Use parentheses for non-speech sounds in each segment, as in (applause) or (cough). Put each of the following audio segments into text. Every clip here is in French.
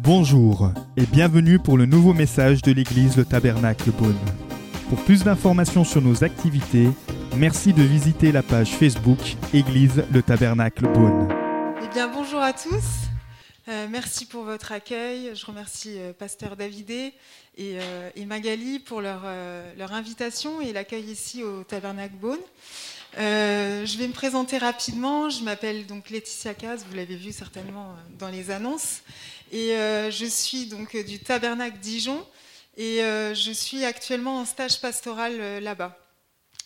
Bonjour et bienvenue pour le nouveau message de l'église Le Tabernacle Beaune. Pour plus d'informations sur nos activités, merci de visiter la page Facebook Église Le Tabernacle Beaune. Eh bien, bonjour à tous. Euh, merci pour votre accueil. Je remercie euh, Pasteur Davidé et, euh, et Magali pour leur, leur invitation et l'accueil ici au Tabernacle Beaune. Euh, je vais me présenter rapidement. Je m'appelle donc Laetitia Caz, vous l'avez vu certainement euh, dans les annonces. Et euh, je suis donc du Tabernacle Dijon et je suis actuellement en stage pastoral là-bas.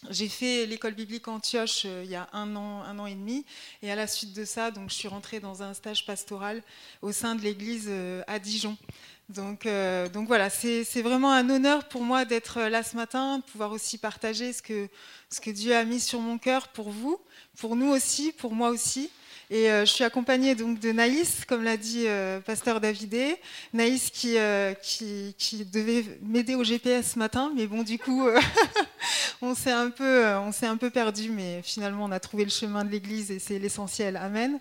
J'ai fait l'école biblique Antioche il y a un an, un an et demi, et à la suite de ça, donc, je suis rentrée dans un stage pastoral au sein de l'église à Dijon. Donc, euh, donc voilà, c'est vraiment un honneur pour moi d'être là ce matin, de pouvoir aussi partager ce que, ce que Dieu a mis sur mon cœur pour vous, pour nous aussi, pour moi aussi. Et euh, je suis accompagnée donc de Naïs, comme l'a dit euh, Pasteur Davidé. Naïs qui, euh, qui, qui devait m'aider au GPS ce matin, mais bon, du coup, euh, (laughs) (laughs) on s'est un, peu, euh, on s'est un peu perdu, mais finalement, on a trouvé le chemin de l'Église et c'est l'essentiel. Amen.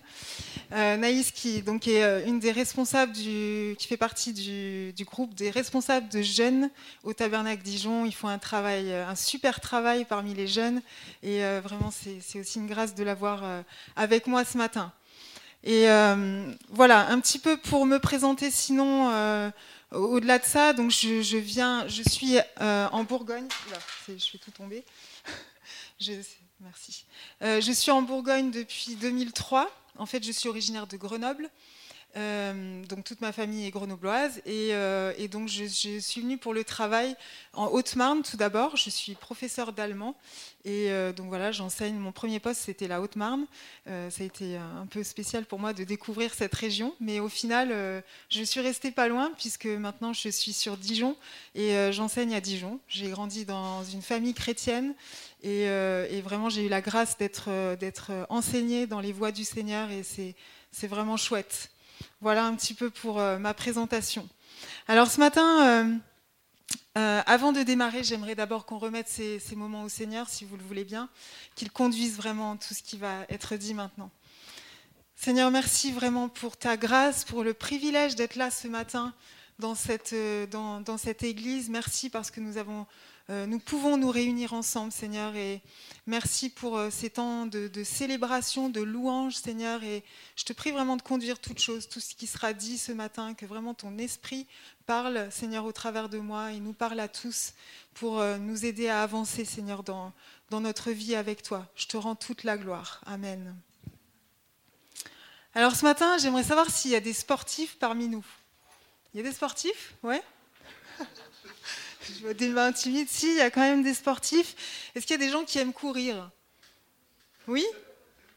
Euh, Naïs qui donc, est euh, une des responsables, du, qui fait partie du, du groupe des responsables de jeunes au Tabernacle Dijon. Ils font un travail, un super travail parmi les jeunes et vraiment, c'est aussi une grâce de l'avoir avec moi ce matin. Et voilà, un petit peu pour me présenter sinon, au-delà de ça, donc je, suis euh, en Bourgogne. Je fais tout. (laughs) Euh, je suis en Bourgogne depuis 2003. En fait, je suis originaire de Grenoble. Euh, donc toute ma famille est grenobloise et, euh, donc je, suis venue pour le travail en Haute-Marne tout d'abord. Je suis professeur d'allemand et euh, donc voilà, j'enseigne. Mon premier poste c'était la Haute-Marne. Ça a été un peu spécial pour moi de découvrir cette région, mais au final, je suis restée pas loin puisque maintenant je suis sur Dijon et j'enseigne à Dijon. J'ai grandi dans une famille chrétienne et, vraiment j'ai eu la grâce d'être enseignée dans les voies du Seigneur et c'est vraiment chouette. Voilà un petit peu pour euh, ma présentation. Alors ce matin, euh, euh, avant de démarrer, j'aimerais d'abord qu'on remette ces, moments au Seigneur, si vous le voulez bien, qu'il conduise vraiment tout ce qui va être dit maintenant. Seigneur, merci vraiment pour ta grâce, pour le privilège d'être là ce matin dans cette, église. Merci parce que nous, avons, nous pouvons nous réunir ensemble, Seigneur. Et merci pour euh, ces temps de, de célébration, de louange, Seigneur. Et je te prie vraiment de conduire toutes choses, tout ce qui sera dit ce matin, que vraiment ton esprit parle, Seigneur, au travers de moi et nous parle à tous pour euh, nous aider à avancer, Seigneur, dans, dans notre vie avec toi. Je te rends toute la gloire. Amen. Alors ce matin, j'aimerais savoir s'il y a des sportifs parmi nous. Il y a des sportifs? Ouais? Je des mains timides. Si, il y a quand même des sportifs. Est-ce qu'il y a des gens qui aiment courir? Oui?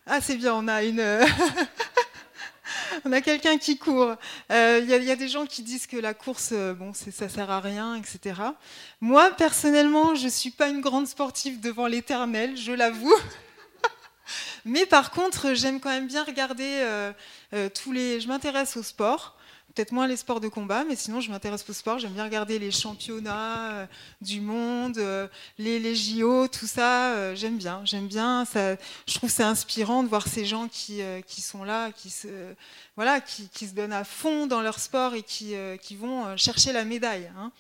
Ah, c'est bien, on a une. (laughs) On a quelqu'un qui court. Euh, Il y, a- des gens qui disent que la course, euh, bon, ça sert à rien, etc. Moi, personnellement, je suis pas une grande sportive devant l'éternel, je l'avoue. (laughs) Mais par contre, j'aime quand même bien regarder euh, euh, tous les. Je m'intéresse au sport. Peut-être moins les sports de combat, mais sinon je m'intéresse au sport. J'aime bien regarder les championnats euh, du monde, euh, les, les JO, tout ça. euh, j'aime bien, j'aime bien. Je trouve c'est inspirant de voir ces gens qui, sont là, qui se, voilà, qui, se donnent à fond dans leur sport et qui, vont chercher la médaille. hein.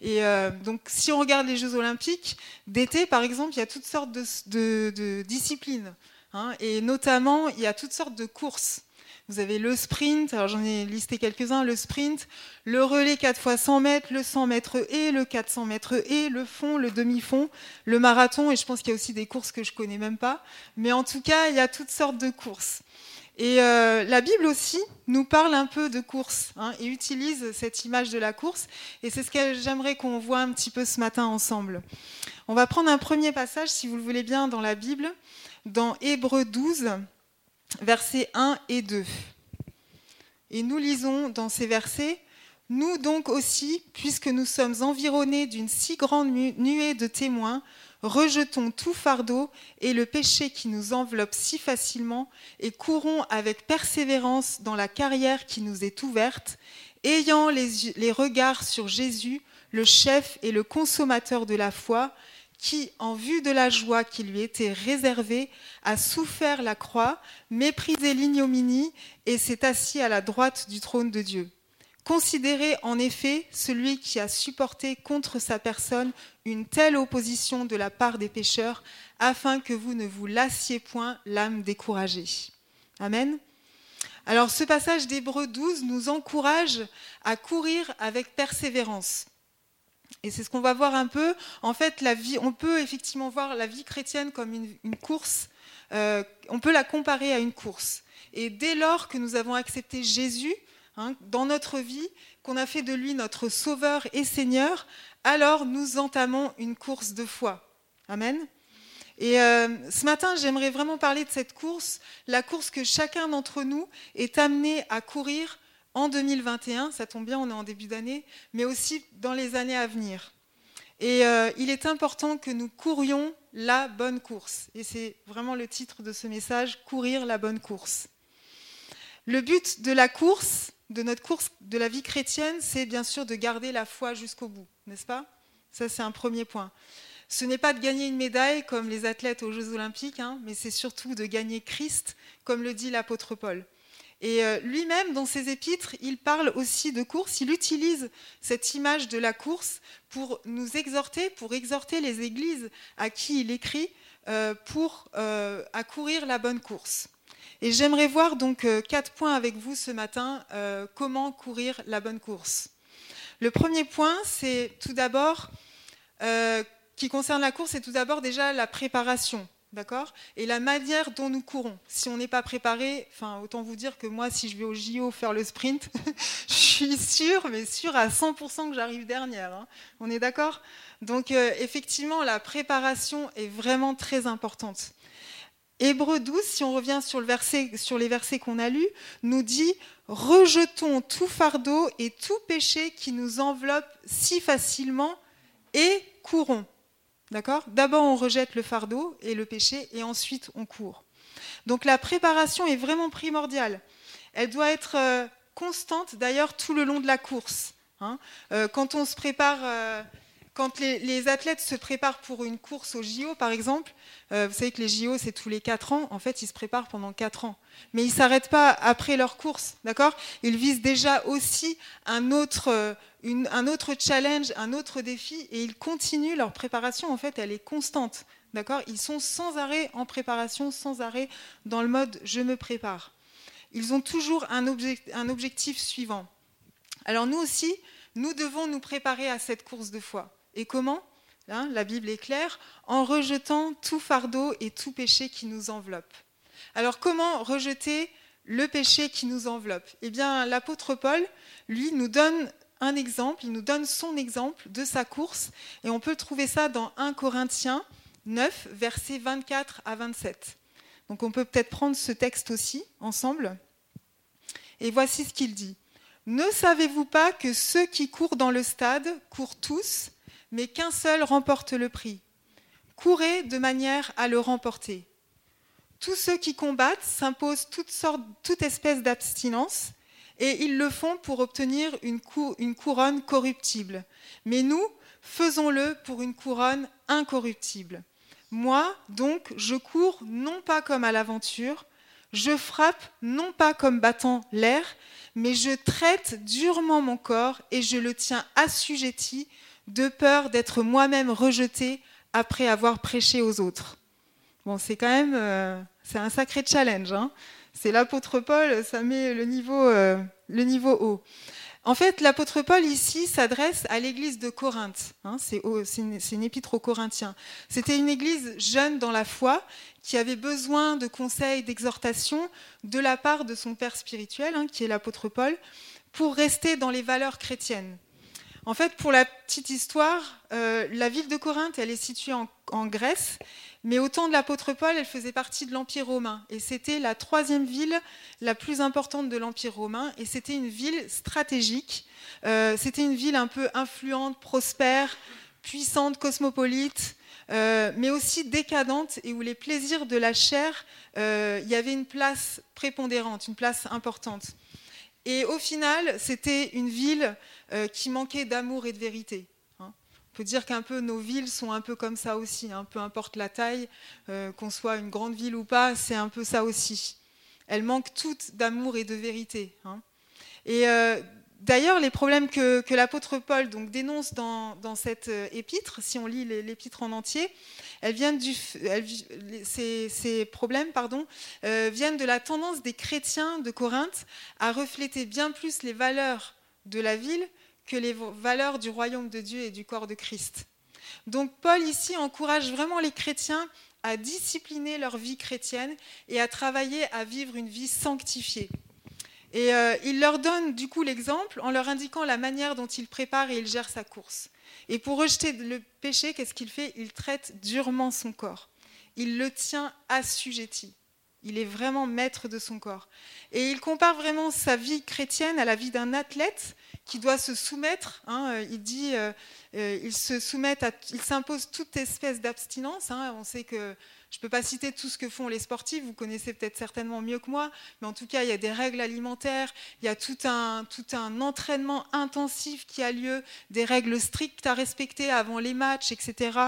Et donc, si on regarde les Jeux Olympiques d'été, par exemple, il y a toutes sortes de disciplines. hein, et notamment, il y a toutes sortes de courses. Vous avez le sprint, alors j'en ai listé quelques-uns, le sprint, le relais 4 fois 100 mètres, le 100 mètres et, le 400 mètres et, le fond, le demi-fond, le marathon, et je pense qu'il y a aussi des courses que je connais même pas. Mais en tout cas, il y a toutes sortes de courses. Et euh, la Bible aussi nous parle un peu de course hein, et utilise cette image de la course. Et c'est ce que j'aimerais qu'on voit un petit peu ce matin ensemble. On va prendre un premier passage, si vous le voulez bien, dans la Bible, dans Hébreux 12, versets 1 et 2. Et nous lisons dans ces versets Nous donc aussi, puisque nous sommes environnés d'une si grande nu- nuée de témoins, rejetons tout fardeau et le péché qui nous enveloppe si facilement et courons avec persévérance dans la carrière qui nous est ouverte, ayant les, les regards sur Jésus, le chef et le consommateur de la foi, qui, en vue de la joie qui lui était réservée, a souffert la croix, méprisé l'ignominie et s'est assis à la droite du trône de Dieu. Considérez en effet celui qui a supporté contre sa personne une telle opposition de la part des pécheurs, afin que vous ne vous lassiez point l'âme découragée. Amen. Alors ce passage d'Hébreu 12 nous encourage à courir avec persévérance. Et c'est ce qu'on va voir un peu. En fait, on peut effectivement voir la vie chrétienne comme une, course. Euh, on peut la comparer à une course. Et dès lors que nous avons accepté Jésus hein, dans notre vie, qu'on a fait de lui notre Sauveur et Seigneur, alors nous entamons une course de foi. Amen. Et euh, ce matin, j'aimerais vraiment parler de cette course, la course que chacun d'entre nous est amené à courir en 2021, ça tombe bien, on est en début d'année, mais aussi dans les années à venir. Et euh, il est important que nous courions la bonne course. Et c'est vraiment le titre de ce message, courir la bonne course. Le but de la course, de notre course de la vie chrétienne, c'est bien sûr de garder la foi jusqu'au bout, n'est-ce pas? Ça, c'est un premier point. Ce n'est pas de gagner une médaille comme les athlètes aux Jeux olympiques, hein, mais c'est surtout de gagner Christ, comme le dit l'apôtre Paul. Et euh, lui-même, dans ses épîtres, il parle aussi de course. Il utilise cette image de la course pour nous exhorter, pour exhorter les églises à qui il écrit, euh, pour euh, à courir la bonne course. Et j'aimerais voir donc quatre points avec vous ce matin, comment courir la bonne course. Le premier point, c'est tout d'abord, qui concerne la course, c'est tout d'abord déjà la préparation. D'accord? Et la manière dont nous courons. Si on n'est pas préparé, enfin, autant vous dire que moi, si je vais au JO faire le sprint, (laughs) je suis sûre, mais sûre à 100% que j'arrive dernière. Hein. On est d'accord? Donc, euh, effectivement, la préparation est vraiment très importante. Hébreu 12, si on revient sur, les versets qu'on a lus, nous dit Rejetons tout fardeau et tout péché qui nous enveloppe si facilement et courons. D'accord? D'abord, on rejette le fardeau et le péché, et ensuite, on court. Donc la préparation est vraiment primordiale. Elle doit être euh, constante, d'ailleurs, tout le long de la course. Hein. Euh, quand on se prépare, euh, quand les, athlètes se préparent pour une course au JO, par exemple, vous savez que les JO, c'est tous les 4 ans. En fait, ils se préparent pendant 4 ans. Mais ils ne s'arrêtent pas après leur course, d'accord? Ils visent déjà aussi un autre, un autre challenge, un autre défi, et ils continuent leur préparation. En fait, elle est constante. D'accord? Ils sont sans arrêt en préparation, sans arrêt dans le mode je me prépare. Ils ont toujours un objectif suivant. Alors nous aussi, nous devons nous préparer à cette course de foi. Et comment hein, La Bible est claire, en rejetant tout fardeau et tout péché qui nous enveloppe. Alors comment rejeter le péché qui nous enveloppe? Eh bien, l'apôtre Paul, lui, nous donne un exemple, il nous donne son exemple de sa course, et on peut trouver ça dans 1 Corinthiens 9, versets 24 à 27. Donc on peut peut-être prendre ce texte aussi ensemble. Et voici ce qu'il dit. Ne savez-vous pas que ceux qui courent dans le stade courent tous, mais qu'un seul remporte le prix Courez de manière à le remporter. Tous ceux qui combattent s'imposent toutes sortes, toute espèce d'abstinence, et ils le font pour obtenir une, couronne corruptible. Mais nous, faisons-le pour une couronne incorruptible. Moi, donc, je cours non pas comme à l'aventure, je frappe non pas comme battant l'air, mais je traite durement mon corps et je le tiens assujetti de peur d'être moi-même rejeté après avoir prêché aux autres. Bon, c'est quand même euh, un sacré challenge. Hein c'est l'apôtre Paul, ça met le niveau, euh, le niveau haut. En fait, l'apôtre Paul ici s'adresse à l'église de Corinthe. Hein, c'est une, épître aux Corinthiens. C'était une église jeune dans la foi qui avait besoin de conseils, d'exhortations de la part de son père spirituel, hein, qui est l'apôtre Paul, pour rester dans les valeurs chrétiennes. En fait, pour la petite histoire, euh, la ville de Corinthe, elle est située en Grèce mais au temps de l'apôtre Paul, elle faisait partie de l'Empire romain. Et c'était la troisième ville la plus importante de l'Empire romain. Et c'était une ville stratégique. Euh, c'était une ville un peu influente, prospère, puissante, cosmopolite, euh, mais aussi décadente et où les plaisirs de la chair, il y avait une place prépondérante, une place importante. Et au final, c'était une ville qui manquait d'amour et de vérité peut dire qu'un peu nos villes sont un peu comme ça aussi, hein. peu importe la taille, euh, qu'on soit une grande ville ou pas, c'est un peu ça aussi. Elles manquent toutes d'amour et de vérité. Hein. Et euh, d'ailleurs, les problèmes que, l'apôtre Paul dénonce dans, cette euh, épître, si on lit l'épître en entier, ces, problèmes pardon, viennent de la tendance des chrétiens de Corinthe à refléter bien plus les valeurs de la ville que les valeurs du royaume de Dieu et du corps de Christ. Donc Paul ici encourage vraiment les chrétiens à discipliner leur vie chrétienne et à travailler à vivre une vie sanctifiée. Et euh, il leur donne du coup l'exemple en leur indiquant la manière dont il prépare et il gère sa course. Et pour rejeter le péché, qu'est-ce qu'il fait? Il traite durement son corps. Il le tient assujetti. Il est vraiment maître de son corps. Et il compare vraiment sa vie chrétienne à la vie d'un athlète qui doit se soumettre. Hein, euh, il dit, euh, euh, il se soumettent, il s'impose toute espèce d'abstinence. Hein. on sait que je ne peux pas citer tout ce que font les sportifs, vous connaissez peut-être certainement mieux que moi, mais en tout cas, il y a des règles alimentaires, il y a tout un, tout un entraînement intensif qui a lieu, des règles strictes à respecter avant les matchs, etc.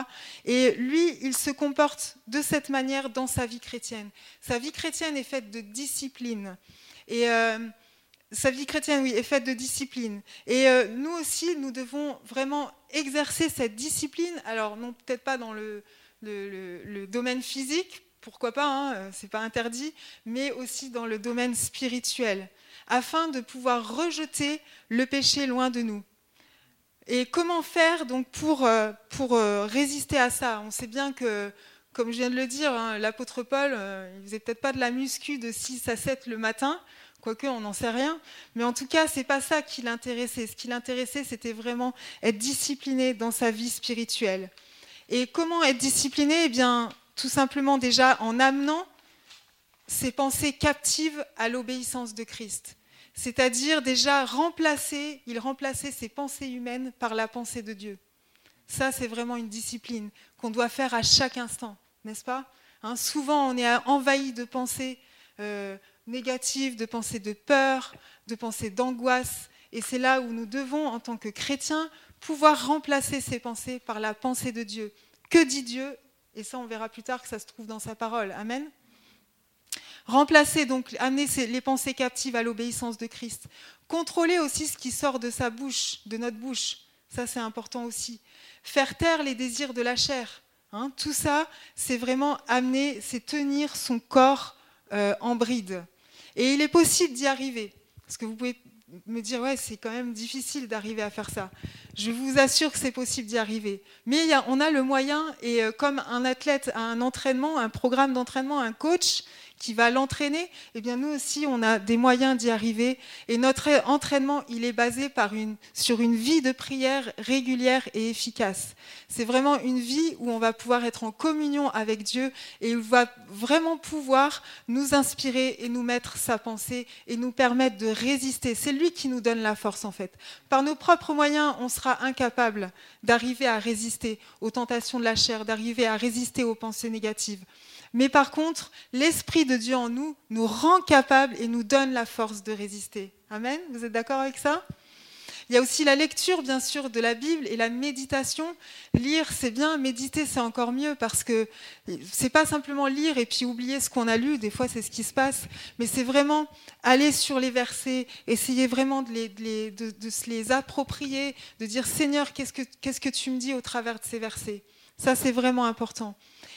Et lui, il se comporte de cette manière dans sa vie chrétienne. Sa vie chrétienne est faite de discipline. Et sa vie chrétienne, oui, est faite de discipline. Et euh, nous aussi, nous devons vraiment exercer cette discipline. Alors, non, peut-être pas dans le, domaine physique, pourquoi pas, hein, euh, c'est pas interdit, mais aussi dans le domaine spirituel, afin de pouvoir rejeter le péché loin de nous. Et comment faire donc pour, euh, pour résister à ça? On sait bien que, comme je viens de le dire, hein, l'apôtre Paul, il faisait peut-être pas de la muscu de 6 à 7 le matin, Quoique, on n'en sait rien. Mais en tout cas, c'est pas ça qui l'intéressait. Ce qui l'intéressait, c'était vraiment être discipliné dans sa vie spirituelle. Et comment être discipliné? Eh bien, tout simplement déjà en amenant ses pensées captives à l'obéissance de Christ. C'est-à-dire déjà remplacer, il remplaçait ses pensées humaines par la pensée de Dieu. Ça, c'est vraiment une discipline qu'on doit faire à chaque instant, n'est-ce pas? Hein, Souvent, on est envahi de pensées euh, négatives, de pensées de peur, de pensées d'angoisse. Et c'est là où nous devons, en tant que chrétiens, pouvoir remplacer ces pensées par la pensée de Dieu. Que dit Dieu Et ça, on verra plus tard que ça se trouve dans sa parole. Amen. Remplacer, donc, amener les pensées captives à l'obéissance de Christ. Contrôler aussi ce qui sort de sa bouche, de notre bouche. Ça, c'est important aussi. Faire taire les désirs de la chair. Hein. tout ça, c'est vraiment amener, c'est tenir son corps euh, en bride. Et il est possible d'y arriver. Parce que vous pouvez me dire, ouais, c'est quand même difficile d'arriver à faire ça. Je vous assure que c'est possible d'y arriver. Mais on a le moyen, et euh, comme un athlète a un entraînement, un programme d'entraînement, un coach, qui va l'entraîner, eh bien nous aussi, on a des moyens d'y arriver. Et notre entraînement, il est basé par une, sur une vie de prière régulière et efficace. C'est vraiment une vie où on va pouvoir être en communion avec Dieu et il va vraiment pouvoir nous inspirer et nous mettre sa pensée et nous permettre de résister. C'est lui qui nous donne la force en fait. Par nos propres moyens, on sera incapable d'arriver à résister aux tentations de la chair, d'arriver à résister aux pensées négatives. Mais par contre, l'Esprit de Dieu en nous nous rend capables et nous donne la force de résister. Amen Vous êtes d'accord avec ça? Il y a aussi la lecture, bien sûr, de la Bible et la méditation. Lire, c'est bien, méditer, c'est encore mieux parce que c'est pas simplement lire et puis oublier ce qu'on a lu. Des fois, c'est ce qui se passe, mais c'est vraiment aller sur les versets, essayer vraiment de, se les approprier, de dire Seigneur, qu'est-ce que, qu'est-ce que tu me dis au travers de ces versets? Ça, c'est vraiment important.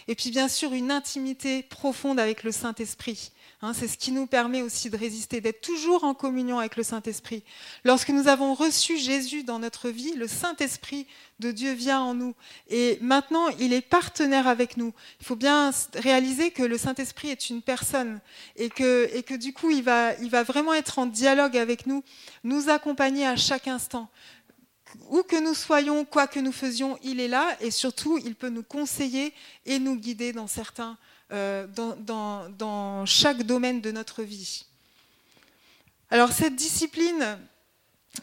Et puis bien sûr une intimité profonde avec le Saint-Esprit. Hein, c'est ce qui nous permet aussi de résister, d'être toujours en communion avec le Saint-Esprit. Lorsque nous avons reçu Jésus dans notre vie, le Saint-Esprit de Dieu vient en nous. Et maintenant, il est partenaire avec nous. Il faut bien réaliser que le Saint-Esprit est une personne et que, et que du coup, il va, il va vraiment être en dialogue avec nous, nous accompagner à chaque instant où que nous soyons, quoi que nous faisions, il est là et surtout, il peut nous conseiller et nous guider dans, certains, euh, dans, chaque domaine de notre vie. Alors cette discipline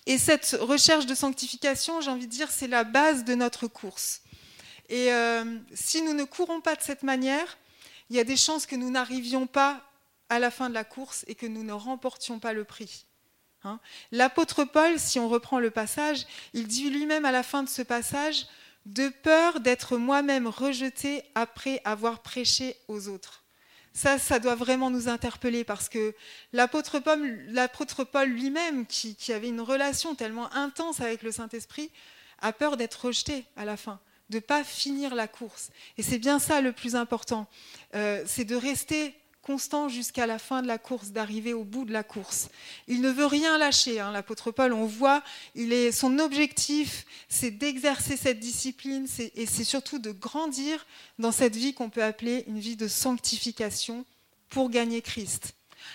et cette recherche de sanctification, j'ai envie de dire, c'est la base de notre course. Et euh, si nous ne courons pas de cette manière, il y a des chances que nous n'arrivions pas à la fin de la course et que nous ne remportions pas le prix. Hein. L'apôtre Paul, si on reprend le passage, il dit lui-même à la fin de ce passage de peur d'être moi-même rejeté après avoir prêché aux autres. Ça, ça doit vraiment nous interpeller parce que l'apôtre Paul, lui-même, qui, avait une relation tellement intense avec le Saint-Esprit, a peur d'être rejeté à la fin, de ne pas finir la course. Et c'est bien ça le plus important, euh, c'est de rester constant jusqu'à la fin de la course, d'arriver au bout de la course. Il ne veut rien lâcher, hein, l'apôtre Paul, on voit, il est, son objectif, c'est d'exercer cette discipline et c'est surtout de grandir dans cette vie qu'on peut appeler une vie de sanctification pour gagner Christ.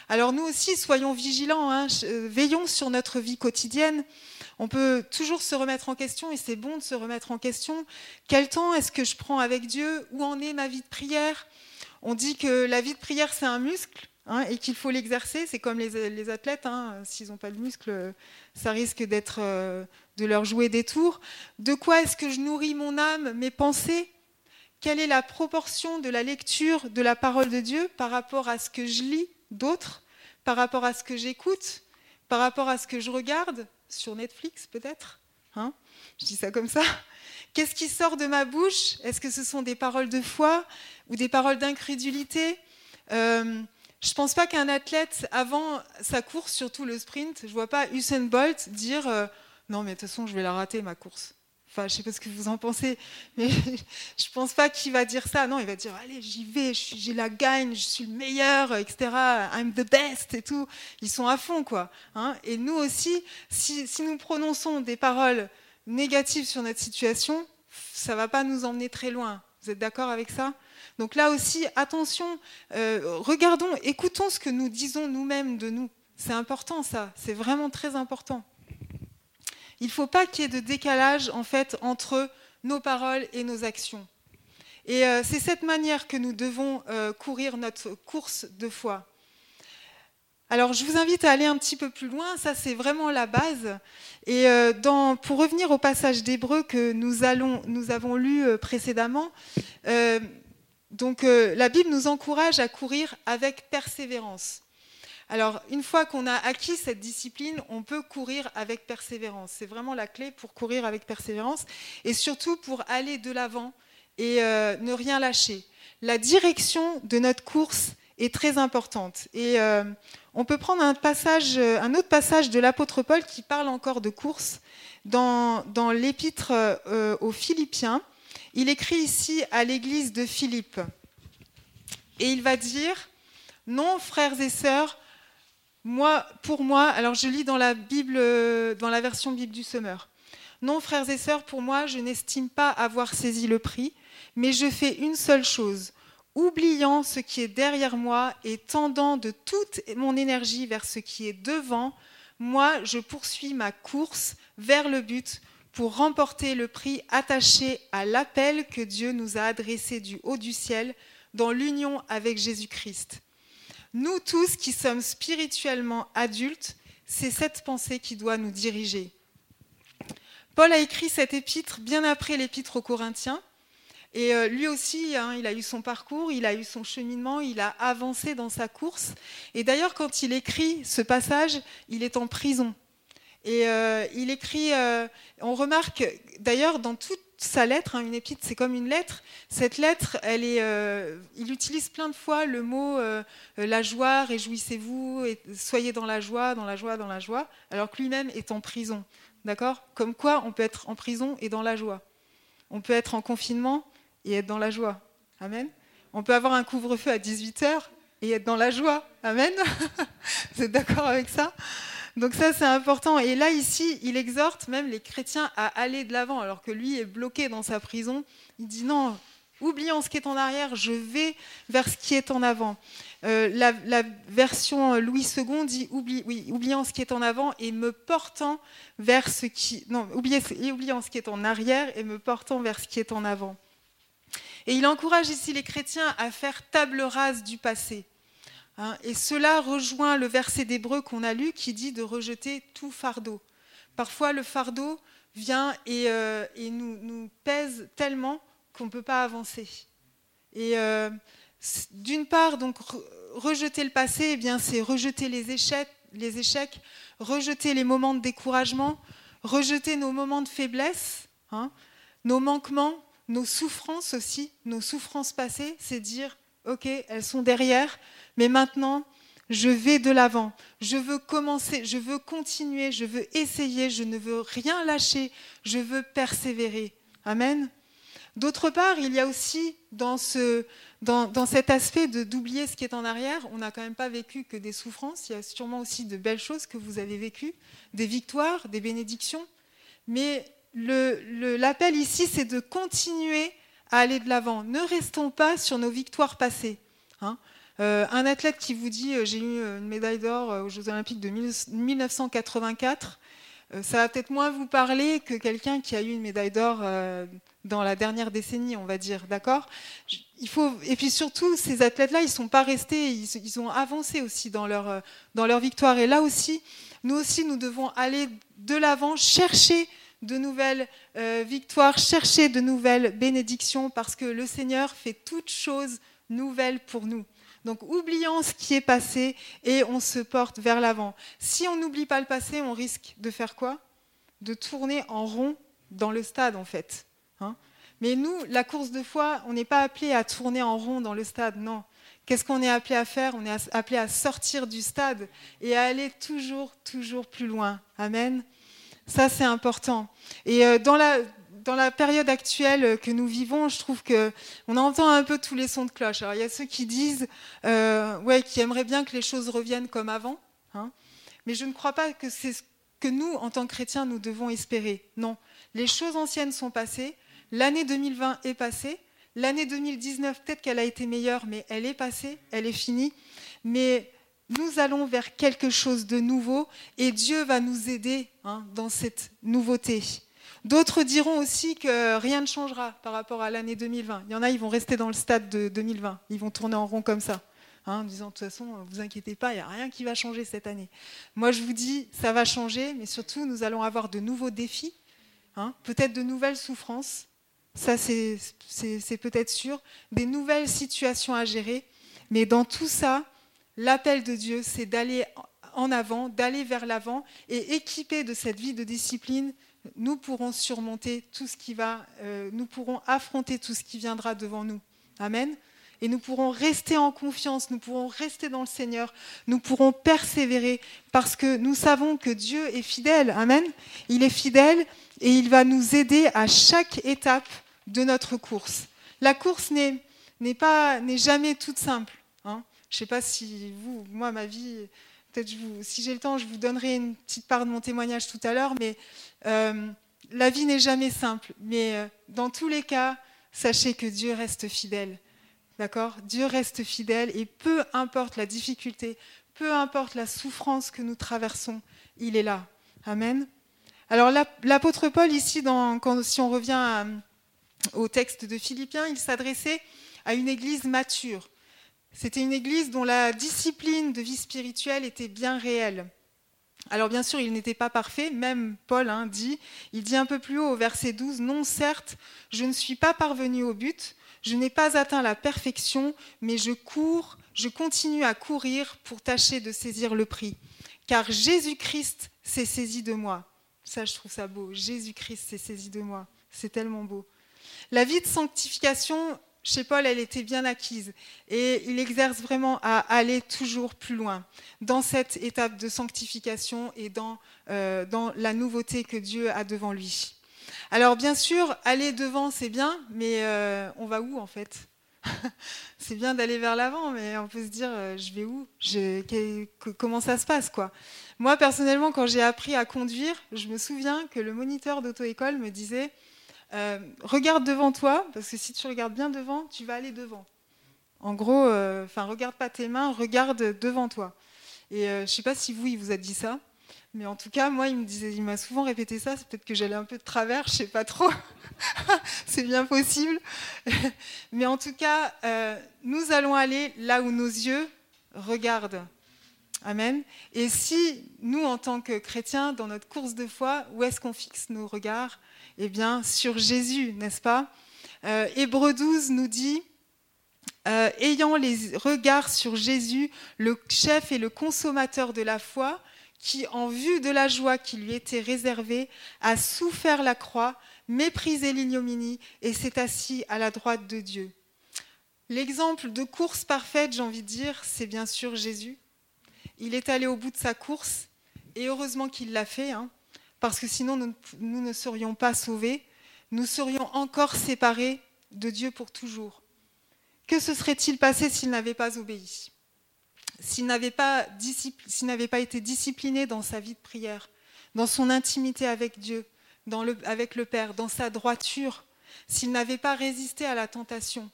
Alors nous aussi, soyons vigilants, hein, euh, veillons sur notre vie quotidienne. On peut toujours se remettre en question et c'est bon de se remettre en question. Quel temps est-ce que je prends avec Dieu? Où en est ma vie de prière? On dit que la vie de prière, c'est un muscle hein, et qu'il faut l'exercer. C'est comme les, athlètes, hein, s'ils n'ont pas de muscle, ça risque d'être euh, de leur jouer des tours. De quoi est-ce que je nourris mon âme, mes pensées? Quelle est la proportion de la lecture de la parole de Dieu par rapport à ce que je lis d'autres, par rapport à ce que j'écoute, par rapport à ce que je regarde sur Netflix peut-être hein? Je dis ça comme ça. Qu'est-ce qui sort de ma bouche? Est-ce que ce sont des paroles de foi ou des paroles d'incrédulité? Euh, Je ne pense pas qu'un athlète, avant sa course, surtout le sprint, je ne vois pas Usain Bolt dire euh, Non, mais de toute façon, je vais la rater, ma course. Enfin, je ne sais pas ce que vous en pensez, mais (laughs) je ne pense pas qu'il va dire ça. Non, il va dire Allez, j'y vais, j'ai la gagne, je suis le meilleur, etc. I'm the best et tout. Ils sont à fond, quoi. Hein. et nous aussi, si, si nous prononçons des paroles négative sur notre situation, ça ne va pas nous emmener très loin. Vous êtes d'accord avec ça? Donc là aussi, attention, euh, regardons, écoutons ce que nous disons nous-mêmes de nous. C'est important ça, c'est vraiment très important. Il ne faut pas qu'il y ait de décalage en fait entre nos paroles et nos actions. Et euh, c'est cette manière que nous devons euh, courir notre course de foi. Alors, je vous invite à aller un petit peu plus loin. Ça, c'est vraiment la base. Et euh, pour revenir au passage d'Hébreu que nous, avons lu euh, précédemment, euh, donc la Bible nous encourage à courir avec persévérance. Alors, une fois qu'on a acquis cette discipline, on peut courir avec persévérance. C'est vraiment la clé pour courir avec persévérance et surtout pour aller de l'avant et ne rien lâcher. La direction de notre course est très importante. Et euh, on peut prendre un, passage, un autre passage de l'apôtre Paul qui parle encore de course dans, dans l'épître euh, aux Philippiens. Il écrit ici à l'église de Philippe. Et il va dire, non, frères et sœurs, moi, pour moi, alors je lis dans la Bible, dans la version Bible du Semeur. Non, frères et sœurs, pour moi, je n'estime pas avoir saisi le prix, mais je fais une seule chose oubliant ce qui est derrière moi et tendant de toute mon énergie vers ce qui est devant, moi, je poursuis ma course vers le but pour remporter le prix attaché à l'appel que Dieu nous a adressé du haut du ciel dans l'union avec Jésus-Christ. Nous tous qui sommes spirituellement adultes, c'est cette pensée qui doit nous diriger. Paul a écrit cet épître bien après l'épître aux Corinthiens, et euh, lui aussi, hein, il a eu son parcours, il a eu son cheminement, il a avancé dans sa course. Et d'ailleurs, quand il écrit ce passage, il est en prison. Et euh, il écrit, euh, on remarque d'ailleurs dans toute sa lettre, hein, une épître, c'est comme une lettre. Cette lettre, elle est, il utilise plein de fois le mot la joie, réjouissez-vous, soyez dans la joie, dans la joie, dans la joie, alors que lui-même est en prison. D'accord? Comme quoi on peut être en prison et dans la joie. On peut être en confinement et être dans la joie. Amen. On peut avoir un couvre-feu à 18h et être dans la joie. Amen. (laughs) Vous êtes d'accord avec ça? Donc ça, c'est important. Et là, ici, il exhorte même les chrétiens à aller de l'avant, alors que lui est bloqué dans sa prison. Il dit non, oubliant ce qui est en arrière, je vais vers ce qui est en avant. Euh, la, version Louis II dit oublie, oui, oubliant ce qui est en avant et me portant vers ce qui non oubliant ce qui est en arrière et me portant vers ce qui est en avant. Et il encourage ici les chrétiens à faire table rase du passé. Hein. et cela rejoint le verset d'Hébreu qu'on a lu qui dit de rejeter tout fardeau. Parfois, le fardeau vient et, euh, nous, pèse tellement qu'on ne peut pas avancer. Et euh, d'une part, donc, rejeter le passé, eh c'est rejeter les échecs, les échecs, rejeter les moments de découragement, rejeter nos moments de faiblesse. Hein nos manquements, nos souffrances aussi, nos souffrances passées, c'est dire, ok, elles sont derrière, mais maintenant, je vais de l'avant. Je veux commencer, je veux continuer, je veux essayer, je ne veux rien lâcher, je veux persévérer. Amen. D'autre part, il y a aussi dans, ce, dans, dans cet aspect d'oublier ce qui est en arrière, on n'a quand même pas vécu que des souffrances, il y a sûrement aussi de belles choses que vous avez vécues, des victoires, des bénédictions. Mais l'appel ici, c'est de continuer à aller de l'avant. Ne restons pas sur nos victoires passées. Hein. Euh, un athlète qui vous dit euh, j'ai eu une médaille d'or euh, aux Jeux Olympiques de 1984, ça va peut-être moins vous parler que quelqu'un qui a eu une médaille d'or dans la dernière décennie, on va dire, d'accord? Il faut et puis surtout ces athlètes-là, ils sont pas restés, ils, ont avancé aussi dans leur dans leur victoire. Et là aussi, nous aussi, nous devons aller de l'avant, chercher de nouvelles victoires, chercher de nouvelles bénédictions, parce que le Seigneur fait toutes choses nouvelles pour nous. Donc oublions ce qui est passé et on se porte vers l'avant. Si on n'oublie pas le passé, on risque de faire quoi? De tourner en rond dans le stade en fait. Hein. Mais nous, la course de foi, on n'est pas appelé à tourner en rond dans le stade, non. Qu'est-ce qu'on est appelé à faire? On est appelé à sortir du stade et à aller toujours, toujours plus loin. Amen. Ça, c'est important. Et euh, dans la, période actuelle que nous vivons, je trouve que on entend un peu tous les sons de cloche. Alors il y a ceux qui disent, euh, ouais, qui aimeraient bien que les choses reviennent comme avant, hein. mais je ne crois pas que c'est ce que nous, en tant que chrétiens, nous devons espérer. Non, les choses anciennes sont passées. L'année 2020 est passée. L'année 2019, peut-être qu'elle a été meilleure, mais elle est passée, elle est finie. Mais nous allons vers quelque chose de nouveau et Dieu va nous aider hein, dans cette nouveauté. D'autres diront aussi que rien ne changera par rapport à l'année 2020. Il y en a, ils vont rester dans le stade de 2020. Ils vont tourner en rond comme ça, hein, en disant de toute façon, vous inquiétez pas, il n'y a rien qui va changer cette année. Moi, je vous dis, ça va changer, mais surtout, nous allons avoir de nouveaux défis, hein, peut-être de nouvelles souffrances. Ça, c'est peut-être sûr. Des nouvelles situations à gérer. Mais dans tout ça, l'appel de Dieu, c'est d'aller en avant, d'aller vers l'avant et équiper de cette vie de discipline nous pourrons surmonter tout ce qui va, euh, nous pourrons affronter tout ce qui viendra devant nous. Amen. Et nous pourrons rester en confiance, nous pourrons rester dans le Seigneur, nous pourrons persévérer parce que nous savons que Dieu est fidèle. Amen. Il est fidèle et il va nous aider à chaque étape de notre course. La course n'est, pas, n'est jamais toute simple. Hein. Je ne sais pas si vous, moi, ma vie, peut-être si j'ai le temps, je vous donnerai une petite part de mon témoignage tout à l'heure, mais euh, la vie n'est jamais simple. Mais euh, dans tous les cas, sachez que Dieu reste fidèle. D'accord? Dieu reste fidèle et peu importe la difficulté, peu importe la souffrance que nous traversons, il est là. Amen. Alors l'apôtre Paul ici, quand, si on revient au texte de Philippiens, il s'adressait à une église mature. C'était une église dont la discipline de vie spirituelle était bien réelle. Alors bien sûr, il n'était pas parfait, même Paul hein, dit, il dit un peu plus haut au verset 12, Non, certes, je ne suis pas parvenu au but, je n'ai pas atteint la perfection, mais je cours, je continue à courir pour tâcher de saisir le prix. Car Jésus-Christ s'est saisi de moi. Ça, je trouve ça beau. Jésus-Christ s'est saisi de moi. C'est tellement beau. La vie de sanctification chez Paul, elle était bien acquise. Et il exerce vraiment à aller toujours plus loin dans cette étape de sanctification et dans, euh, dans la nouveauté que Dieu a devant lui. Alors bien sûr, aller devant, c'est bien, mais euh, on va où en fait? (laughs) C'est bien d'aller vers l'avant, mais on peut se dire, euh, je vais où? Comment ça se passe quoi? Moi, personnellement, quand j'ai appris à conduire, je me souviens que le moniteur d'auto-école me disait, euh, regarde devant toi, parce que si tu regardes bien devant, tu vas aller devant. En gros, euh, enfin, regarde pas tes mains, regarde devant toi. Et euh, je sais pas si vous, il vous a dit ça, mais en tout cas, moi, il me disait, il m'a souvent répété ça. C'est peut-être que j'allais un peu de travers, je sais pas trop. (laughs) c'est bien possible. (laughs) mais en tout cas, nous allons aller là où nos yeux regardent. Amen. Et si nous, en tant que chrétiens, dans notre course de foi, où est-ce qu'on fixe nos regards? Eh bien, sur Jésus, n'est-ce pas euh, Hébreu 12 nous dit, euh, ayant les regards sur Jésus, le chef et le consommateur de la foi, qui, en vue de la joie qui lui était réservée, a souffert la croix, méprisé l'ignominie et s'est assis à la droite de Dieu. L'exemple de course parfaite, j'ai envie de dire, c'est bien sûr Jésus. Il est allé au bout de sa course, et heureusement qu'il l'a fait, hein, parce que sinon nous, ne serions pas sauvés, nous serions encore séparés de Dieu pour toujours. Que se serait-il passé s'il n'avait pas obéi? S'il n'avait pas, été discipliné dans sa vie de prière, dans son intimité avec Dieu, avec le Père, dans sa droiture, s'il n'avait pas résisté à la tentation,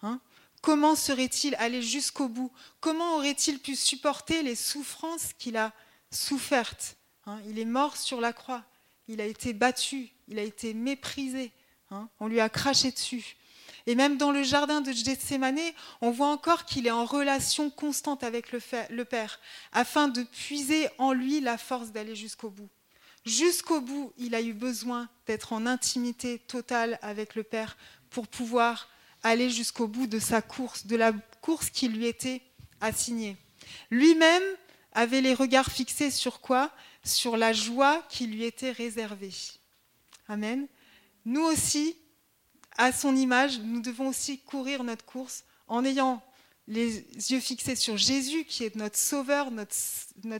hein, comment serait-il allé jusqu'au bout? Comment aurait-il pu supporter les souffrances qu'il a souffertes? Hein? Il est mort sur la croix, il a été battu, il a été méprisé, hein? on lui a craché dessus. Et même dans le jardin de Gethsemane, on voit encore qu'il est en relation constante avec le Père, afin de puiser en lui la force d'aller jusqu'au bout. Jusqu'au bout, il a eu besoin d'être en intimité totale avec le Père pour pouvoir aller jusqu'au bout de sa course, de la course qui lui était assignée. Lui-même avait les regards fixés sur quoi? Sur la joie qui lui était réservée. Amen. Nous aussi, à son image, nous devons aussi courir notre course en ayant les yeux fixés sur Jésus, qui est notre Sauveur, notre,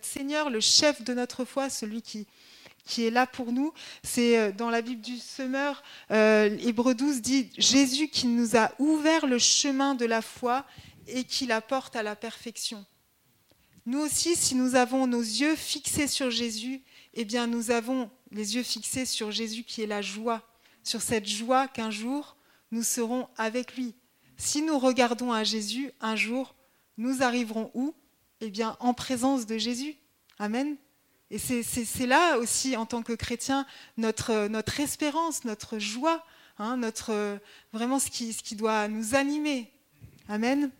Seigneur, le chef de notre foi, celui qui, est là pour nous. C'est euh, dans la Bible du Semeur, euh, Hébreu 12 dit Jésus qui nous a ouvert le chemin de la foi et qui la porte à la perfection. Nous aussi, si nous avons nos yeux fixés sur Jésus, eh bien nous avons les yeux fixés sur Jésus qui est la joie sur cette joie qu'un jour nous serons avec lui. Si nous regardons à Jésus, un jour, nous arriverons où? Eh bien, en présence de Jésus. Amen. Et c'est là aussi, en tant que chrétien, notre, espérance, notre joie, hein, notre, vraiment ce qui, ce qui doit nous animer. Amen.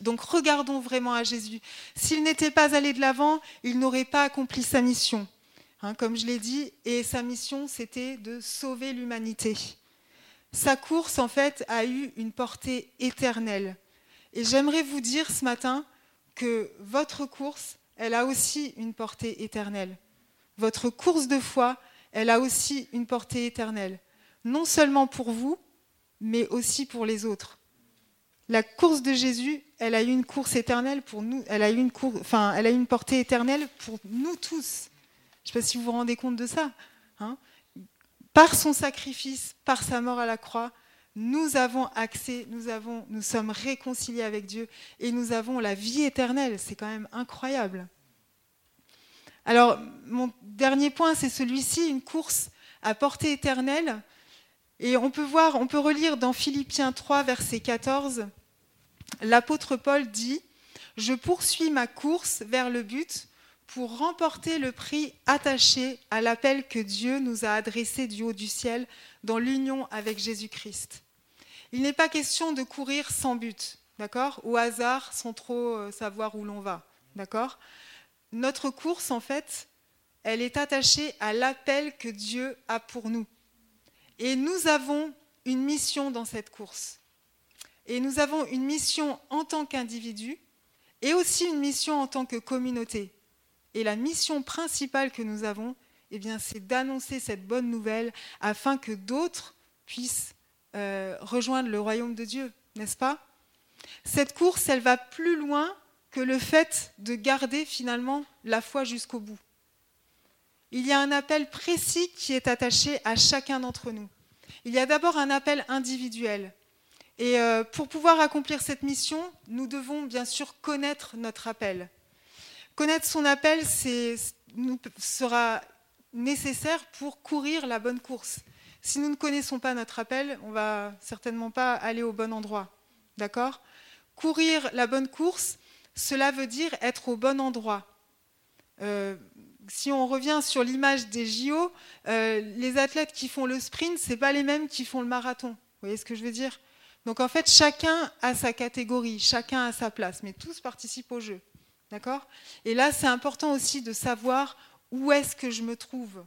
Donc regardons vraiment à Jésus. S'il n'était pas allé de l'avant, il n'aurait pas accompli sa mission. Hein, comme je l'ai dit, et sa mission, c'était de sauver l'humanité. Sa course, en fait, a eu une portée éternelle. Et j'aimerais vous dire ce matin que votre course, elle a aussi une portée éternelle. Votre course de foi, elle a aussi une portée éternelle. Non seulement pour vous, mais aussi pour les autres. La course de Jésus, elle a eu une course éternelle pour nous, elle a eu une, enfin, elle a une portée éternelle pour nous tous. Je ne sais pas si vous vous rendez compte de ça. Hein. par son sacrifice, par sa mort à la croix, nous avons accès, nous, avons, nous sommes réconciliés avec Dieu et nous avons la vie éternelle. C'est quand même incroyable. Alors, mon dernier point, c'est celui-ci, une course à portée éternelle. Et on peut voir, on peut relire dans Philippiens 3, verset 14, l'apôtre Paul dit Je poursuis ma course vers le but pour remporter le prix attaché à l'appel que Dieu nous a adressé du haut du ciel dans l'union avec Jésus-Christ. Il n'est pas question de courir sans but, d'accord? Au hasard, sans trop euh, savoir où l'on va, d'accord? Notre course, en fait, elle est attachée à l'appel que Dieu a pour nous. Et nous avons une mission dans cette course. Et nous avons une mission en tant qu'individu et aussi une mission en tant que communauté. Et la mission principale que nous avons, eh bien, c'est d'annoncer cette bonne nouvelle afin que d'autres puissent euh, rejoindre le royaume de Dieu, n'est-ce pas? Cette course, elle va plus loin que le fait de garder finalement la foi jusqu'au bout. Il y a un appel précis qui est attaché à chacun d'entre nous. Il y a d'abord un appel individuel. Et euh, pour pouvoir accomplir cette mission, nous devons bien sûr connaître notre appel. Connaître son appel sera nécessaire pour courir la bonne course. Si nous ne connaissons pas notre appel, on va certainement pas aller au bon endroit. D'accord? Courir la bonne course, cela veut dire être au bon endroit. Euh, si on revient sur l'image des JO, euh, les athlètes qui font le sprint, ce pas les mêmes qui font le marathon. Vous voyez ce que je veux dire? Donc en fait, chacun a sa catégorie, chacun a sa place, mais tous participent au jeu. D'accord? Et là, c'est important aussi de savoir où est-ce que je me trouve.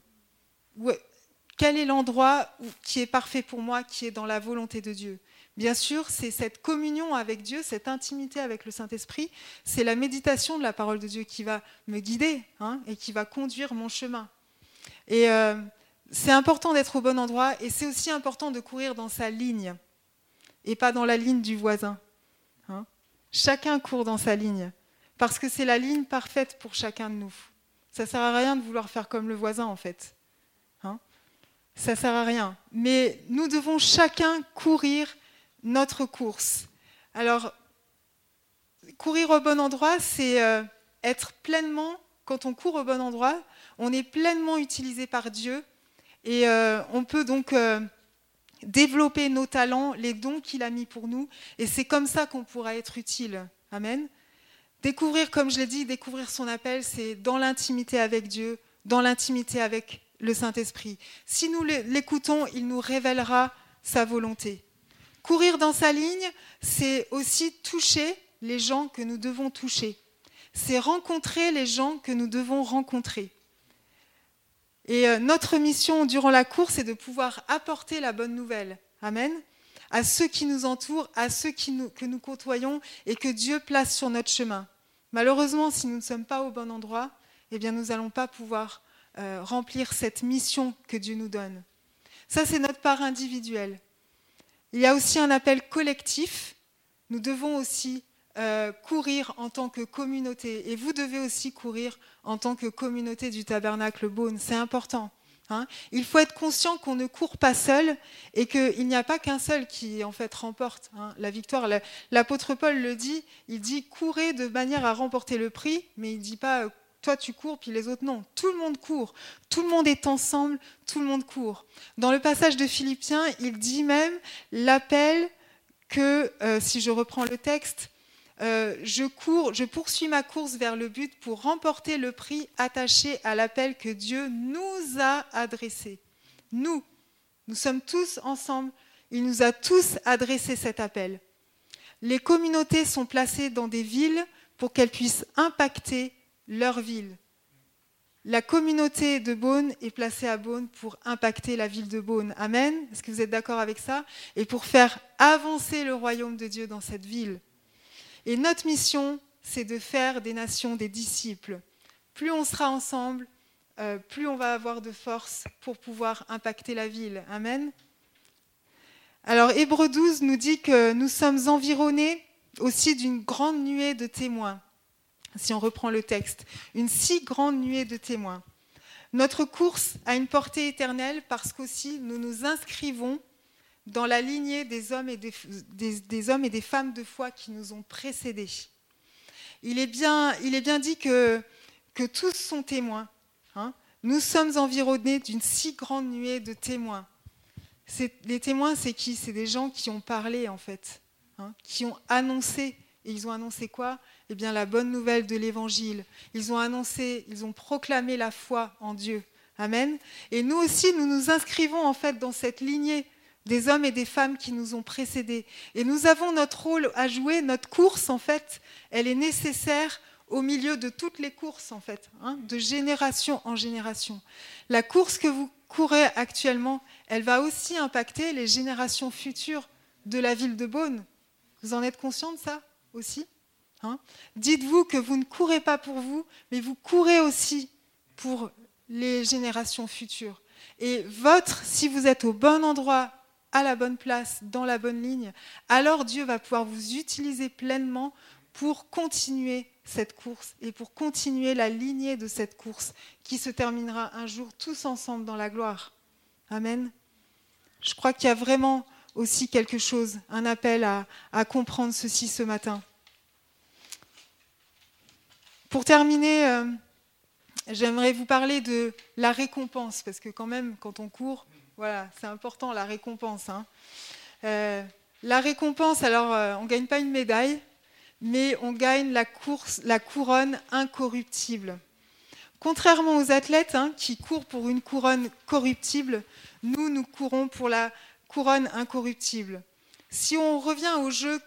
quel est l'endroit qui est parfait pour moi, qui est dans la volonté de Dieu? Bien sûr, c'est cette communion avec Dieu, cette intimité avec le Saint-Esprit, c'est la méditation de la parole de Dieu qui va me guider hein, et qui va conduire mon chemin. Et euh, c'est important d'être au bon endroit et c'est aussi important de courir dans sa ligne et pas dans la ligne du voisin. Hein. Chacun court dans sa ligne parce que c'est la ligne parfaite pour chacun de nous. Ça ne sert à rien de vouloir faire comme le voisin en fait. Hein. Ça sert à rien. Mais nous devons chacun courir notre course. Alors, courir au bon endroit, c'est euh, être pleinement, quand on court au bon endroit, on est pleinement utilisé par Dieu et euh, on peut donc euh, développer nos talents, les dons qu'il a mis pour nous, et c'est comme ça qu'on pourra être utile. Amen. Découvrir, comme je l'ai dit, découvrir son appel, c'est dans l'intimité avec Dieu, dans l'intimité avec le Saint-Esprit. Si nous l'écoutons, il nous révélera sa volonté. Courir dans sa ligne, c'est aussi toucher les gens que nous devons toucher. C'est rencontrer les gens que nous devons rencontrer. Et euh, notre mission durant la course est de pouvoir apporter la bonne nouvelle. Amen. À ceux qui nous entourent, à ceux que nous côtoyons et que Dieu place sur notre chemin. Malheureusement, si nous ne sommes pas au bon endroit, eh bien, nous n'allons pas pouvoir euh, remplir cette mission que Dieu nous donne. Ça, c'est notre part individuelle. Il y a aussi un appel collectif. Nous devons aussi euh, courir en tant que communauté. Et vous devez aussi courir en tant que communauté du tabernacle Beaune. C'est important. Hein. Il faut être conscient qu'on ne court pas seul et qu'il n'y a pas qu'un seul qui en fait remporte hein, la victoire. L'apôtre Paul le dit, il dit courez de manière à remporter le prix, mais il ne dit pas toi tu cours puis les autres non. Tout le monde court, tout le monde est ensemble, tout le monde court. Dans le passage de Philippiens, il dit même l'appel que, euh, si je reprends le texte, euh, je cours, je poursuis ma course vers le but pour remporter le prix attaché à l'appel que Dieu nous a adressé. Nous, nous sommes tous ensemble. Il nous a tous adressé cet appel. Les communautés sont placées dans des villes pour qu'elles puissent impacter leur ville. La communauté de Beaune est placée à Beaune pour impacter la ville de Beaune. Amen. Est-ce que vous êtes d'accord avec ça? Et pour faire avancer le royaume de Dieu dans cette ville. Et notre mission, c'est de faire des nations des disciples. Plus on sera ensemble, euh, plus on va avoir de force pour pouvoir impacter la ville. Amen. Alors Hébreu 12 nous dit que nous sommes environnés aussi d'une grande nuée de témoins. Si on reprend le texte, une si grande nuée de témoins. Notre course a une portée éternelle parce qu'aussi nous nous inscrivons dans la lignée des hommes et des, femmes de foi qui nous ont précédés. Il est bien, dit que, que tous sont témoins. Hein. Nous sommes environnés d'une si grande nuée de témoins. Les témoins, c'est qui? C'est des gens qui ont parlé, en fait, hein, qui ont annoncé. Et ils ont annoncé quoi? Eh bien, la bonne nouvelle de l'Évangile. Ils ont annoncé, ils ont proclamé la foi en Dieu. Amen. Et nous aussi, nous nous inscrivons, en fait, dans cette lignée des hommes et des femmes qui nous ont précédés. Et nous avons notre rôle à jouer, notre course en fait, elle est nécessaire au milieu de toutes les courses en fait, hein, de génération en génération. La course que vous courez actuellement, elle va aussi impacter les générations futures de la ville de Beaune. Vous en êtes conscient de ça aussi? Hein Dites-vous que vous ne courez pas pour vous, mais vous courez aussi pour les générations futures. Et votre, si vous êtes au bon endroit à la bonne place, dans la bonne ligne, alors Dieu va pouvoir vous utiliser pleinement pour continuer cette course et pour continuer la lignée de cette course qui se terminera un jour tous ensemble dans la gloire. Amen. Je crois qu'il y a vraiment aussi quelque chose, un appel à, comprendre ceci ce matin. Pour terminer, euh, j'aimerais vous parler de la récompense, parce que quand même, quand on court, voilà, c'est important la récompense. Hein. Euh, la récompense, alors euh, on ne gagne pas une médaille, mais on gagne la, course, la couronne incorruptible. Contrairement aux athlètes hein, qui courent pour une couronne corruptible, nous, nous courons pour la couronne incorruptible. Si on revient au jeu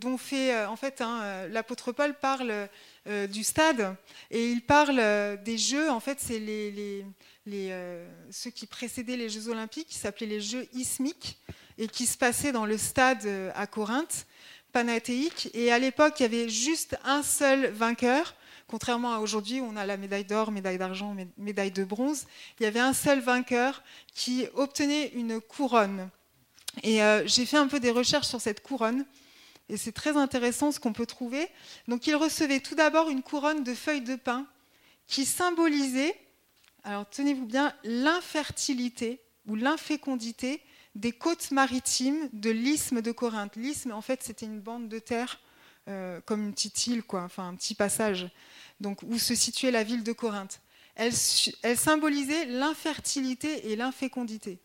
dont fait, en fait, hein, l'apôtre Paul parle du stade et il parle des jeux, en fait, c'est les, euh, ceux qui précédaient les Jeux olympiques, qui s'appelaient les Jeux ismiques. et qui se passait dans le stade à Corinthe, panathéique. Et à l'époque, il y avait juste un seul vainqueur. Contrairement à aujourd'hui, on a la médaille d'or, médaille d'argent, médaille de bronze, il y avait un seul vainqueur qui obtenait une couronne. Et euh, j'ai fait un peu des recherches sur cette couronne, et c'est très intéressant ce qu'on peut trouver. Donc il recevait tout d'abord une couronne de feuilles de pin qui symbolisait, alors tenez-vous bien, l'infertilité ou l'infécondité des côtes maritimes de l'isthme de Corinthe. L'isthme, en fait, c'était une bande de terre, euh, comme une petite île, quoi, enfin un petit passage, donc, où se situait la ville de Corinthe. Elle, elle symbolisait l'infertilité et l'infécondité.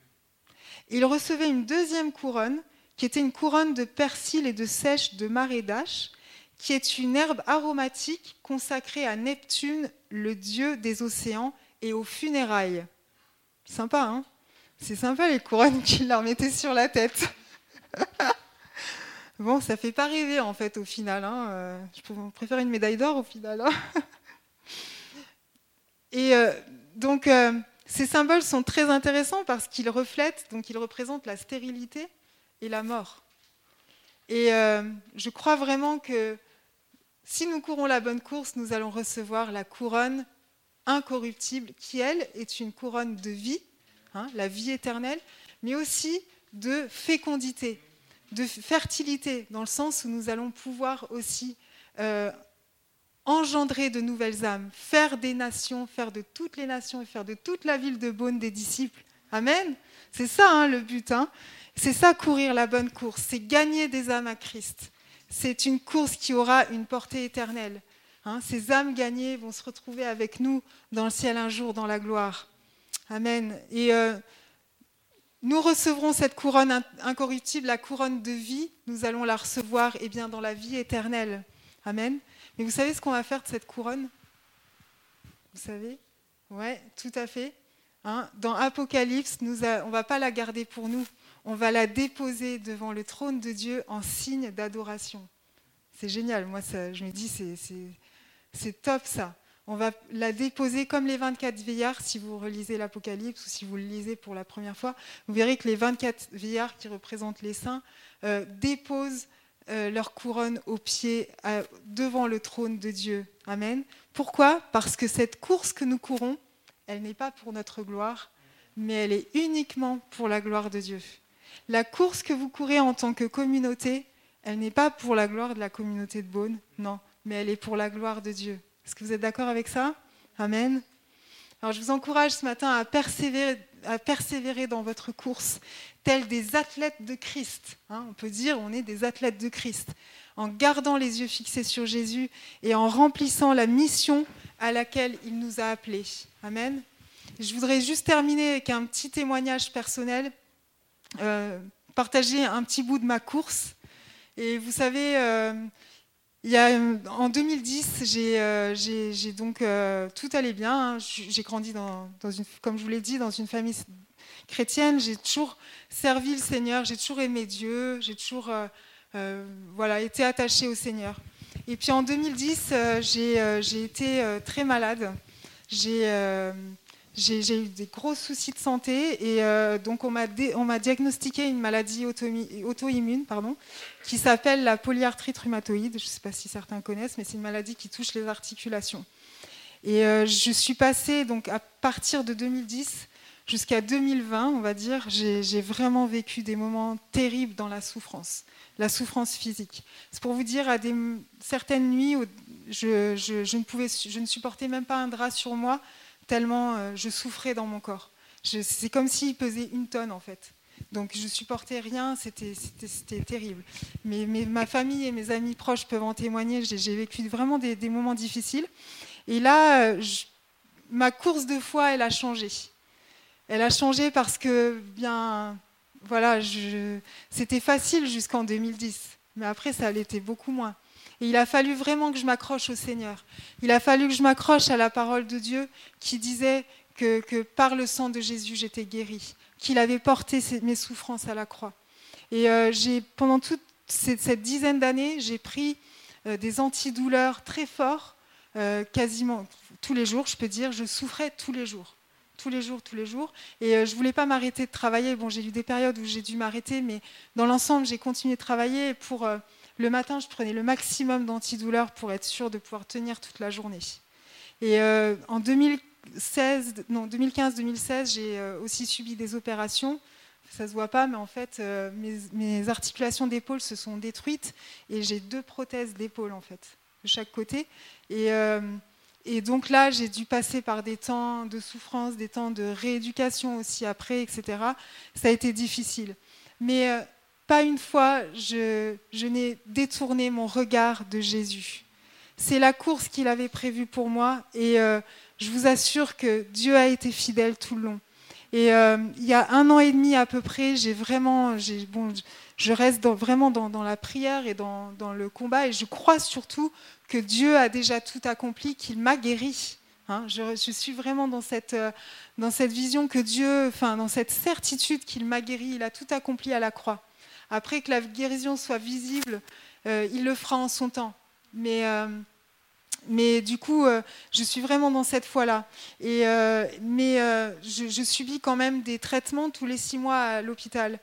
Il recevait une deuxième couronne, qui était une couronne de persil et de sèche de marée d'âche, qui est une herbe aromatique consacrée à Neptune, le dieu des océans, et aux funérailles. Sympa, hein? C'est sympa les couronnes qu'il leur mettait sur la tête. (laughs) bon, ça fait pas rêver en fait au final. Hein. Euh, je préfère une médaille d'or au final. Hein. (laughs) Et euh, donc, euh, ces symboles sont très intéressants parce qu'ils reflètent, donc ils représentent la stérilité et la mort. Et je crois vraiment que si nous courons la bonne course, nous allons recevoir la couronne incorruptible qui, elle, est une couronne de vie Hein, la vie éternelle, mais aussi de fécondité, de fertilité, dans le sens où nous allons pouvoir aussi euh, engendrer de nouvelles âmes, faire des nations, faire de toutes les nations et faire de toute la ville de Beaune des disciples. Amen. C'est ça hein, le but. Hein. C'est ça courir la bonne course, c'est gagner des âmes à Christ. C'est une course qui aura une portée éternelle. ces âmes gagnées vont se retrouver avec nous dans le ciel un jour, dans la gloire. Amen. Et euh, nous recevrons cette couronne incorruptible, la couronne de vie. Nous allons la recevoir eh bien, dans la vie éternelle. Amen. Mais vous savez ce qu'on va faire de cette couronne? Vous savez? Oui, tout à fait. Hein, dans Apocalypse, on ne va pas la garder pour nous. On va la déposer devant le trône de Dieu en signe d'adoration. C'est génial. Moi, je me dis, c'est top ça on va la déposer comme les 24 vieillards, si vous relisez l'Apocalypse ou si vous le lisez pour la première fois, vous verrez que les 24 vieillards qui représentent les saints euh, déposent euh, leur couronne aux pieds euh, devant le trône de Dieu. Amen. Pourquoi? Parce que cette course que nous courons, elle n'est pas pour notre gloire, mais elle est uniquement pour la gloire de Dieu. La course que vous courez en tant que communauté, elle n'est pas pour la gloire de la communauté de Beaune, non, mais elle est pour la gloire de Dieu. Est-ce que vous êtes d'accord avec ça? Amen. Alors je vous encourage ce matin à persévérer, dans votre course, tels des athlètes de Christ. Hein. on peut dire on est des athlètes de Christ, en gardant les yeux fixés sur Jésus et en remplissant la mission à laquelle il nous a appelés. Amen. Je voudrais juste terminer avec un petit témoignage personnel, euh, partager un petit bout de ma course. Et vous savez, euh, en 2010, euh, j'ai donc euh, tout allait bien. Hein. J'ai grandi dans, une, comme je vous l'ai dit, dans une famille chrétienne. J'ai toujours servi le Seigneur. J'ai toujours aimé Dieu. J'ai toujours voilà été attaché au Seigneur. Et puis en 2010, j'ai été très malade. J'ai j'ai eu des gros soucis de santé et euh, donc on m'a diagnostiqué une maladie auto-immune pardon, qui s'appelle la polyarthrite rhumatoïde. Je ne sais pas si certains connaissent, mais c'est une maladie qui touche les articulations. Et euh, je suis passée donc à partir de 2010 jusqu'à 2020, on va dire, j'ai vraiment vécu des moments terribles dans la souffrance, la souffrance physique. C'est pour vous dire, à certaines nuits, je, je, ne pouvais, je ne supportais même pas un drap sur moi tellement euh, je souffrais dans mon corps. C'est comme s'il pesait une tonne en fait. Donc je supportais rien, c'était terrible. Mais, ma famille et mes amis proches peuvent en témoigner. J'ai vécu vraiment des, moments difficiles. Et là, euh, ma course de foi, elle a changé. Elle a changé parce que, bien, voilà, c'était facile jusqu'en 2010. Mais après, ça l'était beaucoup moins. Et il a fallu vraiment que je m'accroche au Seigneur. Il a fallu que je m'accroche à la parole de Dieu qui disait que, par le sang de Jésus, j'étais guérie, qu'il avait porté mes souffrances à la croix. Et euh, pendant toute cette, dizaine d'années, j'ai pris euh, des antidouleurs très forts, euh, quasiment tous les jours, je peux dire. Je souffrais tous les jours. tous les jours, tous les jours. Et je voulais pas m'arrêter de travailler. Bon, j'ai eu des périodes où j'ai dû m'arrêter, mais dans l'ensemble, j'ai continué de travailler. Pour le matin, je prenais le maximum d'antidouleurs pour être sûre de pouvoir tenir toute la journée. Et euh, en 2016, non, 2015-2016, j'ai aussi subi des opérations. Ça se voit pas, mais en fait, mes, mes, articulations d'épaule se sont détruites et j'ai deux prothèses d'épaule en fait de chaque côté. Et et donc là, j'ai dû passer par des temps de souffrance, des temps de rééducation aussi après, etc. Ça a été difficile. Mais euh, pas une fois, je, n'ai détourné mon regard de Jésus. C'est la course qu'il avait prévue pour moi et euh, je vous assure que Dieu a été fidèle tout le long. Et euh, il y a un an et demi à peu près, j'ai vraiment, bon, je reste vraiment dans, la prière et dans, le combat et je crois surtout que Dieu a déjà tout accompli, qu'il m'a guéri. Hein. je, suis vraiment dans cette, euh, dans cette vision que Dieu, enfin dans cette certitude qu'il m'a guéri, il a tout accompli à la croix. Après que la guérison soit visible, euh, il le fera en son temps. Mais, euh, mais du coup, je suis vraiment dans cette foi-là. Et, mais je, subis quand même des traitements tous les six mois à l'hôpital.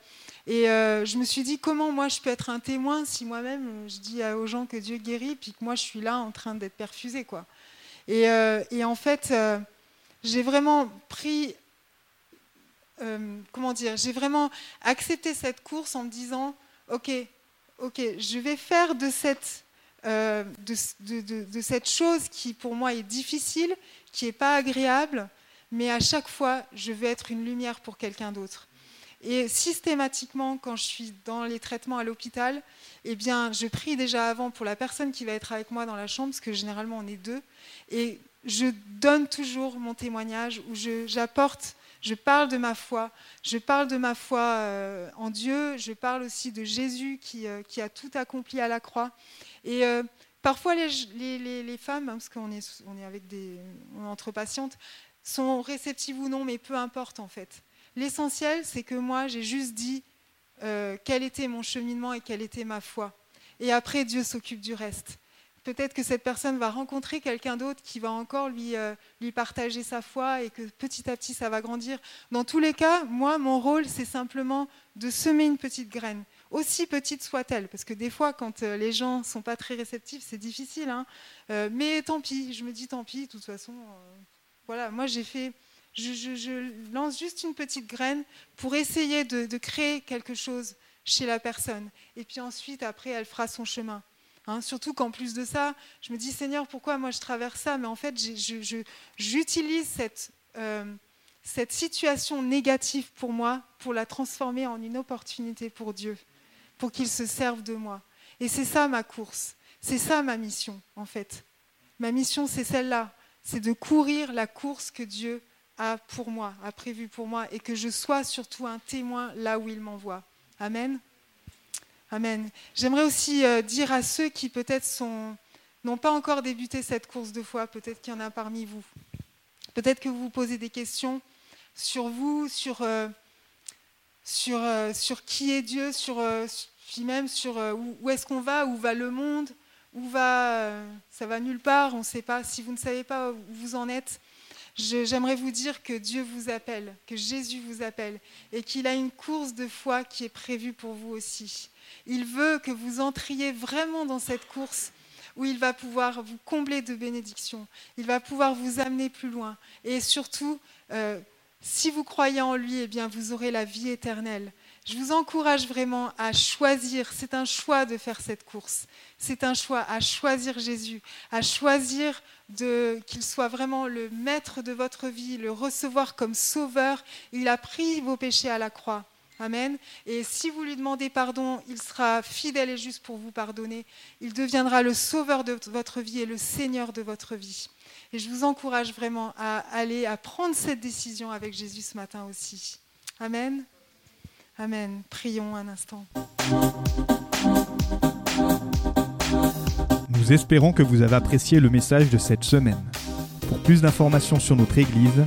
Et euh, je me suis dit, comment moi je peux être un témoin si moi-même je dis aux gens que Dieu guérit, puis que moi je suis là en train d'être perfusée. Quoi. Et, euh, et en fait, euh, j'ai vraiment pris, comment dire, j'ai vraiment accepté cette course en me disant, ok, ok, je vais faire de cette, de, de, cette chose qui pour moi est difficile, qui n'est pas agréable, mais à chaque fois, je vais être une lumière pour quelqu'un d'autre. Et systématiquement, quand je suis dans les traitements à l'hôpital, eh bien, je prie déjà avant pour la personne qui va être avec moi dans la chambre, parce que généralement on est deux, et je donne toujours mon témoignage où j'apporte, je, parle de ma foi, je parle de ma foi euh, en Dieu, je parle aussi de Jésus qui, euh, a tout accompli à la croix. Et euh, parfois les, femmes, hein, parce qu'on est, on est avec des, entre patientes, sont réceptives ou non, mais peu importe en fait. L'essentiel, c'est que moi, j'ai juste dit quel était mon cheminement et quelle était ma foi. Et après, Dieu s'occupe du reste. Peut-être que cette personne va rencontrer quelqu'un d'autre qui va encore lui, euh, lui partager sa foi et que petit à petit, ça va grandir. Dans tous les cas, moi, mon rôle, c'est simplement de semer une petite graine, aussi petite soit-elle, parce que des fois, quand euh, les gens ne sont pas très réceptifs, c'est difficile. Hein. mais tant pis, je me dis tant pis, de toute façon. voilà, moi, j'ai fait je, lance juste une petite graine pour essayer de, créer quelque chose chez la personne. Et puis ensuite, après, elle fera son chemin. Hein, surtout qu'en plus de ça, je me dis, Seigneur, pourquoi moi je traverse ça? Mais en fait, j'utilise cette, euh, cette situation négative pour moi pour la transformer en une opportunité pour Dieu, pour qu'il se serve de moi. Et c'est ça ma course, c'est ça ma mission, en fait. Ma mission, c'est celle-là, c'est de courir la course que Dieu a pour moi, a prévu pour moi, et que je sois surtout un témoin là où il m'envoie. Amen. Amen. J'aimerais aussi euh, dire à ceux qui peut-être n'ont pas encore débuté cette course de foi, peut-être qu'il y en a parmi vous. Peut-être que vous vous posez des questions sur vous, sur, euh, euh, qui est Dieu, sur, puis même sur où, où est-ce qu'on va, où va le monde, où va... ça va nulle part, on ne sait pas. Si vous ne savez pas où vous en êtes, J'aimerais vous dire que Dieu vous appelle, que Jésus vous appelle et qu'il a une course de foi qui est prévue pour vous aussi. Il veut que vous entriez vraiment dans cette course où il va pouvoir vous combler de bénédictions, il va pouvoir vous amener plus loin. Et surtout, euh, si vous croyez en lui, eh bien, vous aurez la vie éternelle. Je vous encourage vraiment à choisir, c'est un choix de faire cette course, c'est un choix à choisir Jésus, à choisir qu'il soit vraiment le maître de votre vie, le recevoir comme sauveur. Il a pris vos péchés à la croix. Amen. Et si vous lui demandez pardon, il sera fidèle et juste pour vous pardonner. Il deviendra le sauveur de votre vie et le Seigneur de votre vie. Et je vous encourage vraiment à aller, à prendre cette décision avec Jésus ce matin aussi. Amen. Amen. Prions un instant. Nous espérons que vous avez apprécié le message de cette semaine. Pour plus d'informations sur notre Église,